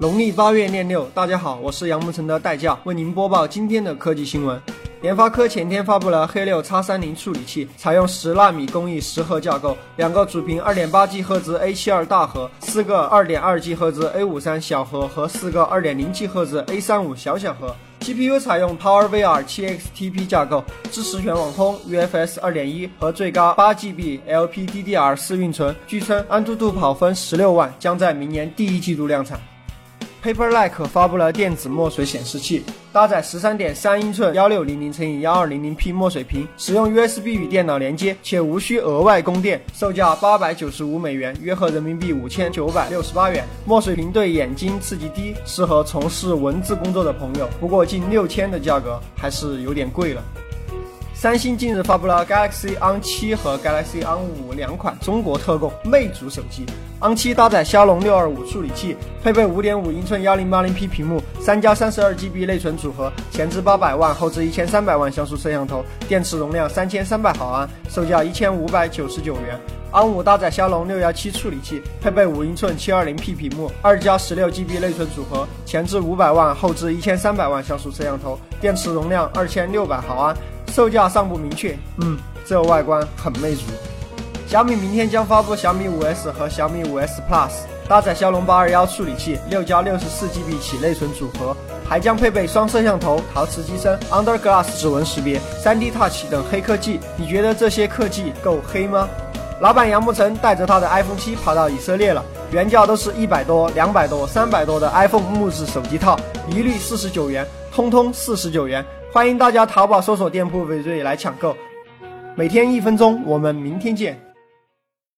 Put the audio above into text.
农历八月廿六，大家好，我是杨木成的代驾，为您播报今天的科技新闻。联发科前天发布了黑六叉三零处理器，采用十纳米工艺十核架构，两个主频二点八 G 赫兹 A 七二大核，四个二点二 G 赫兹 A 五三小核和四个二点零 G 赫兹 A 三五小小核。GPU 采用 PowerVR 七 XTP 架构，支持全网通、UFS 二点一和最高八 GB LPDDR 四运存。据称，安兔兔跑分十六万，将在明年第一季度量产。Paperlike 发布了电子墨水显示器，搭载十三点三英寸幺六零零乘以幺二零零 P 墨水屏，使用 USB 与电脑连接，且无需额外供电，售价八百九十五美元，约合人民币五千九百六十八元。墨水屏对眼睛刺激低，适合从事文字工作的朋友。不过近六千的价格还是有点贵了。三星近日发布了 Galaxy On 七和 Galaxy On 五两款中国特供魅族手机。On 七搭载骁龙六二五处理器，配备五点五英寸幺零八零 P 屏幕，三加三十二 GB 内存组合，前置八百万，后置一千三百万像素摄像头，电池容量三千三百毫安，售价一千五百九十九元。On 五搭载骁龙六幺七处理器，配备五英寸七二零 P 屏幕，二加十六 GB 内存组合，前置五百万，后置一千三百万像素摄像头，电池容量二千六百毫安。售价尚不明确，嗯，这外观很魅族。小米明天将发布小米五 S 和小米五 S Plus，搭载骁龙八二幺处理器，六加六十四 GB 起内存组合，还将配备双摄像头、陶瓷机身、Under Glass 指纹识别、3D Touch 等黑科技。你觉得这些科技够黑吗？老板杨慕成带着他的 iPhone 七跑到以色列了，原价都是一百多、两百多、三百多的 iPhone 木质手机套，一律四十九元，通通四十九元。欢迎大家淘宝搜索店铺“伟瑞”来抢购，每天一分钟，我们明天见。